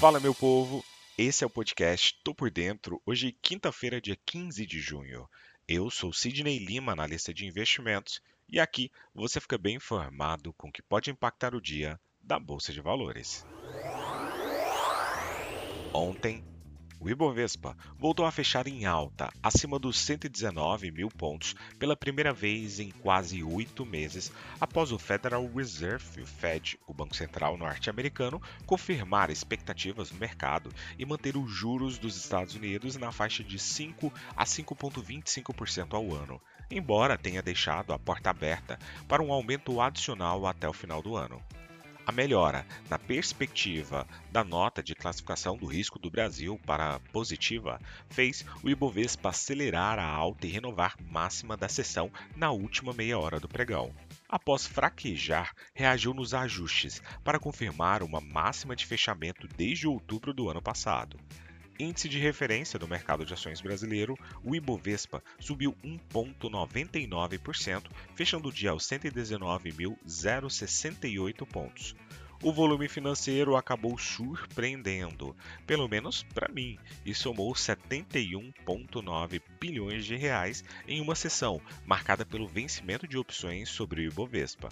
Fala, meu povo! Esse é o podcast Tô por Dentro, hoje, quinta-feira, dia 15 de junho. Eu sou Sidney Lima, analista de investimentos, e aqui você fica bem informado com o que pode impactar o dia da Bolsa de Valores. Ontem, o Ibovespa voltou a fechar em alta, acima dos 119 mil pontos, pela primeira vez em quase oito meses, após o Federal Reserve, o Fed, o Banco Central norte-americano, confirmar expectativas no mercado e manter os juros dos Estados Unidos na faixa de 5 a 5,25% ao ano, embora tenha deixado a porta aberta para um aumento adicional até o final do ano. A melhora na perspectiva da nota de classificação do risco do Brasil para positiva fez o Ibovespa acelerar a alta e renovar máxima da sessão na última meia hora do pregão. Após fraquejar, reagiu nos ajustes para confirmar uma máxima de fechamento desde outubro do ano passado índice de referência do mercado de ações brasileiro, o Ibovespa subiu 1,99%, fechando o dia aos 119.068 pontos. O volume financeiro acabou surpreendendo, pelo menos para mim, e somou 71,9 bilhões de reais em uma sessão marcada pelo vencimento de opções sobre o Ibovespa.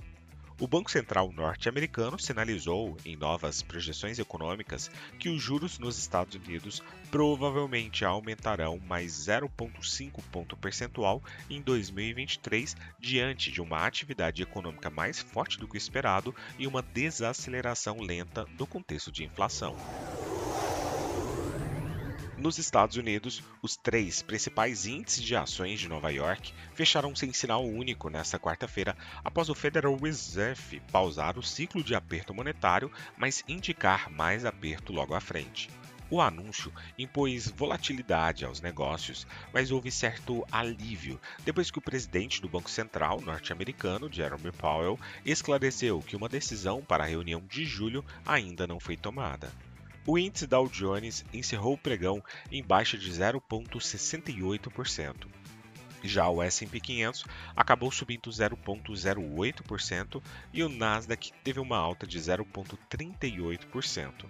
O Banco Central norte-americano sinalizou, em novas projeções econômicas, que os juros nos Estados Unidos provavelmente aumentarão mais 0,5 ponto percentual em 2023, diante de uma atividade econômica mais forte do que esperado e uma desaceleração lenta no contexto de inflação. Nos Estados Unidos, os três principais índices de ações de Nova York fecharam sem sinal único nesta quarta-feira, após o Federal Reserve pausar o ciclo de aperto monetário, mas indicar mais aperto logo à frente. O anúncio impôs volatilidade aos negócios, mas houve certo alívio depois que o presidente do Banco Central norte-americano, Jerome Powell, esclareceu que uma decisão para a reunião de julho ainda não foi tomada. O índice Dow Jones encerrou o pregão em baixa de 0,68%. Já o S&P 500 acabou subindo 0,08% e o Nasdaq teve uma alta de 0,38%.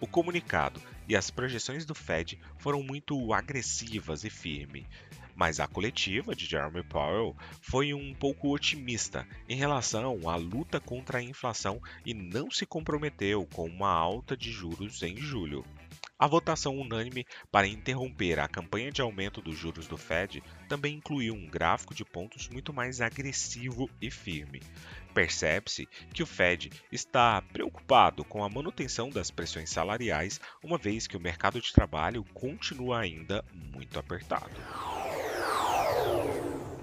O comunicado e as projeções do Fed foram muito agressivas e firmes, mas a coletiva de Jeremy Powell foi um pouco otimista em relação à luta contra a inflação e não se comprometeu com uma alta de juros em julho. A votação unânime para interromper a campanha de aumento dos juros do Fed também incluiu um gráfico de pontos muito mais agressivo e firme. Percebe-se que o Fed está preocupado com a manutenção das pressões salariais, uma vez que o mercado de trabalho continua ainda muito apertado.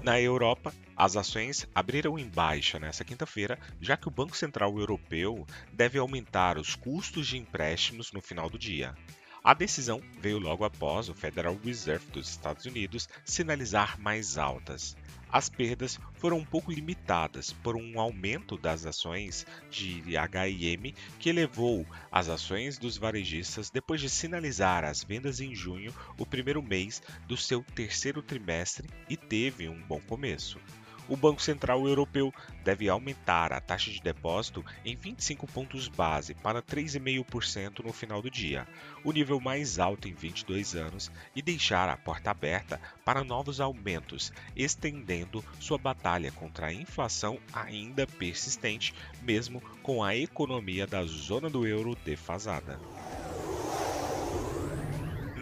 Na Europa, as ações abriram em baixa nesta quinta-feira, já que o Banco Central Europeu deve aumentar os custos de empréstimos no final do dia. A decisão veio logo após o Federal Reserve dos Estados Unidos sinalizar mais altas. As perdas foram um pouco limitadas por um aumento das ações de HIM que elevou as ações dos varejistas depois de sinalizar as vendas em junho, o primeiro mês do seu terceiro trimestre, e teve um bom começo o Banco Central Europeu deve aumentar a taxa de depósito em 25 pontos base para 3,5% no final do dia, o nível mais alto em 22 anos, e deixar a porta aberta para novos aumentos, estendendo sua batalha contra a inflação ainda persistente, mesmo com a economia da zona do euro defasada.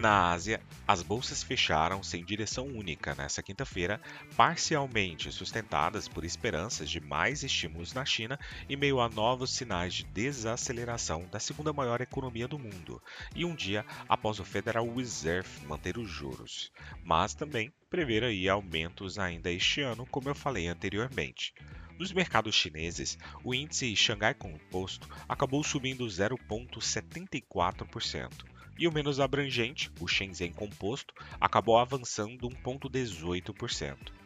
Na Ásia, as bolsas fecharam sem direção única nesta quinta-feira, parcialmente sustentadas por esperanças de mais estímulos na China e meio a novos sinais de desaceleração da segunda maior economia do mundo, e um dia após o Federal Reserve manter os juros, mas também prever aí aumentos ainda este ano, como eu falei anteriormente. Nos mercados chineses, o índice Xangai Composto acabou subindo 0,74% e o menos abrangente, o Shenzhen Composto, acabou avançando 1,18%.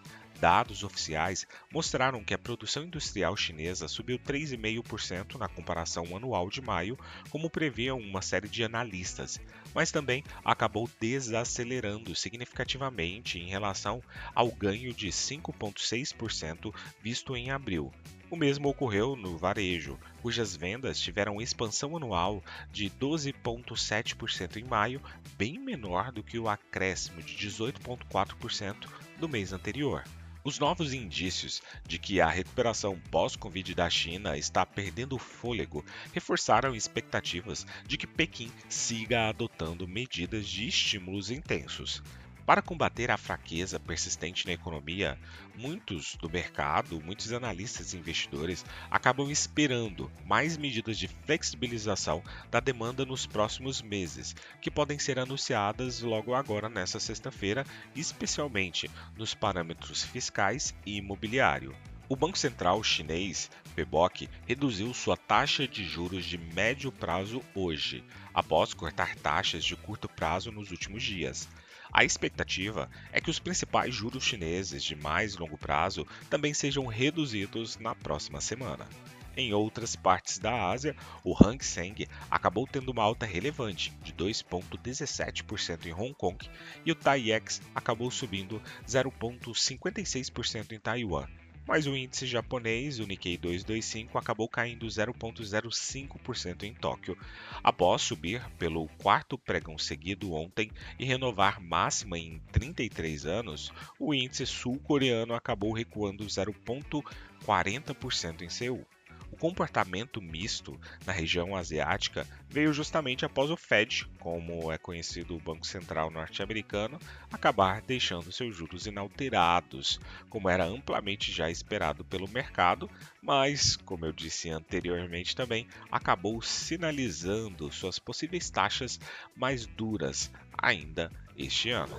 Dados oficiais mostraram que a produção industrial chinesa subiu 3,5% na comparação anual de maio, como previam uma série de analistas, mas também acabou desacelerando significativamente em relação ao ganho de 5,6% visto em abril. O mesmo ocorreu no varejo, cujas vendas tiveram expansão anual de 12,7% em maio, bem menor do que o acréscimo de 18,4% do mês anterior. Os novos indícios de que a recuperação pós-Covid da China está perdendo fôlego reforçaram expectativas de que Pequim siga adotando medidas de estímulos intensos. Para combater a fraqueza persistente na economia, muitos do mercado, muitos analistas e investidores acabam esperando mais medidas de flexibilização da demanda nos próximos meses, que podem ser anunciadas logo agora nesta sexta-feira, especialmente nos parâmetros fiscais e imobiliário. O Banco Central chinês, PBOC, reduziu sua taxa de juros de médio prazo hoje, após cortar taxas de curto prazo nos últimos dias. A expectativa é que os principais juros chineses de mais longo prazo também sejam reduzidos na próxima semana. Em outras partes da Ásia, o Hang Seng acabou tendo uma alta relevante de 2,17% em Hong Kong e o TAIEX acabou subindo 0,56% em Taiwan, mas o índice japonês, o Nikkei 225, acabou caindo 0,05% em Tóquio, após subir pelo quarto pregão seguido ontem e renovar máxima em 33 anos, o índice sul-coreano acabou recuando 0,40% em Seul. O comportamento misto na região asiática veio justamente após o Fed, como é conhecido o Banco Central norte-americano, acabar deixando seus juros inalterados, como era amplamente já esperado pelo mercado, mas, como eu disse anteriormente também, acabou sinalizando suas possíveis taxas mais duras ainda este ano.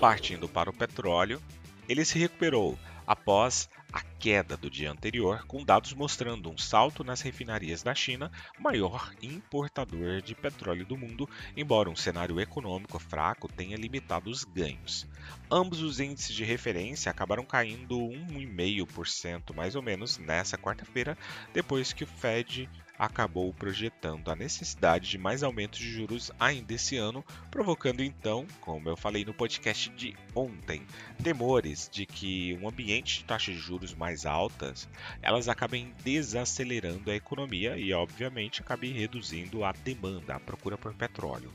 Partindo para o petróleo, ele se recuperou após a queda do dia anterior, com dados mostrando um salto nas refinarias da China, maior importador de petróleo do mundo, embora um cenário econômico fraco tenha limitado os ganhos. Ambos os índices de referência acabaram caindo 1,5% mais ou menos nessa quarta-feira, depois que o Fed acabou projetando a necessidade de mais aumentos de juros ainda esse ano, provocando então, como eu falei no podcast de ontem, temores de que um ambiente de taxas de juros mais altas, elas acabem desacelerando a economia e obviamente acabem reduzindo a demanda, a procura por petróleo.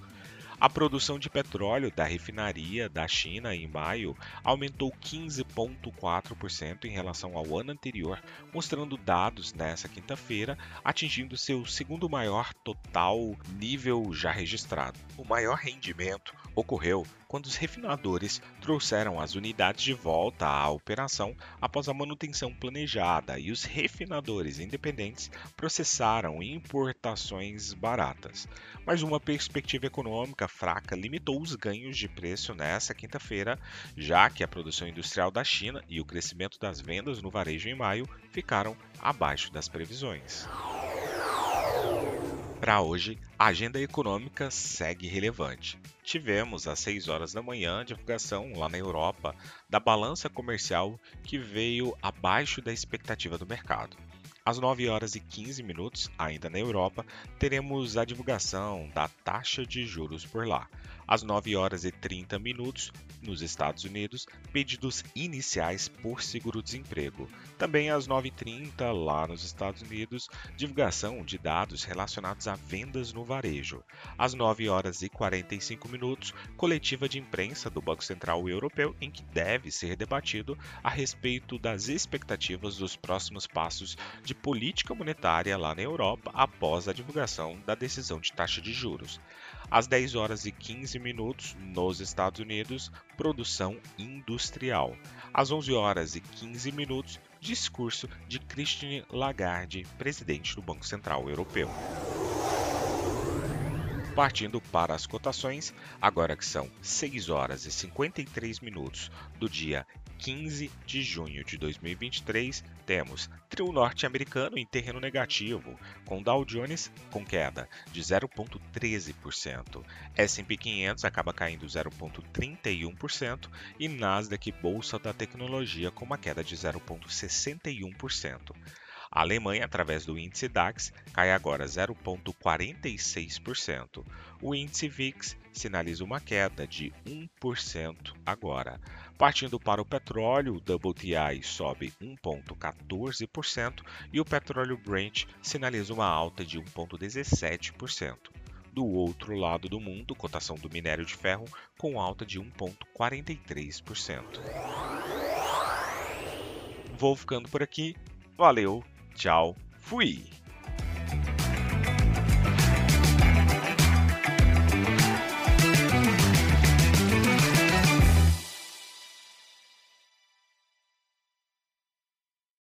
A produção de petróleo da refinaria da China em maio aumentou 15,4% em relação ao ano anterior, mostrando dados nessa quinta-feira, atingindo seu segundo maior total nível já registrado. O maior rendimento ocorreu quando os refinadores trouxeram as unidades de volta à operação após a manutenção planejada e os refinadores independentes processaram importações baratas. Mas uma perspectiva econômica fraca limitou os ganhos de preço nesta quinta-feira, já que a produção industrial da China e o crescimento das vendas no varejo em maio ficaram abaixo das previsões. Para hoje, a agenda econômica segue relevante. Tivemos às 6 horas da manhã a divulgação lá na Europa da balança comercial que veio abaixo da expectativa do mercado. Às 9 horas e 15 minutos, ainda na Europa, teremos a divulgação da taxa de juros por lá. Às 9 horas e 30 minutos, nos Estados Unidos, pedidos iniciais por seguro-desemprego. Também às 9h30, lá nos Estados Unidos, divulgação de dados relacionados a vendas no varejo. Às 9 horas e 45 minutos, coletiva de imprensa do Banco Central Europeu, em que deve ser debatido a respeito das expectativas dos próximos passos de política monetária lá na Europa após a divulgação da decisão de taxa de juros. Às 10 horas e 15 minutos, nos Estados Unidos, produção industrial. Às 11 horas e 15 minutos, discurso de Christine Lagarde, presidente do Banco Central Europeu. Partindo para as cotações, agora que são 6 horas e 53 minutos do dia 15 de junho de 2023, temos trio norte-americano em terreno negativo, com Dow Jones com queda de 0,13%, S&P 500 acaba caindo 0,31% e Nasdaq Bolsa da Tecnologia com uma queda de 0,61%. A Alemanha, através do índice DAX, cai agora 0,46%. O índice VIX sinaliza uma queda de 1% agora. Partindo para o petróleo, o WTI sobe 1,14% e o petróleo Brent sinaliza uma alta de 1,17%. Do outro lado do mundo, cotação do minério de ferro com alta de 1,43%. Vou ficando por aqui. Valeu! Tchau, fui!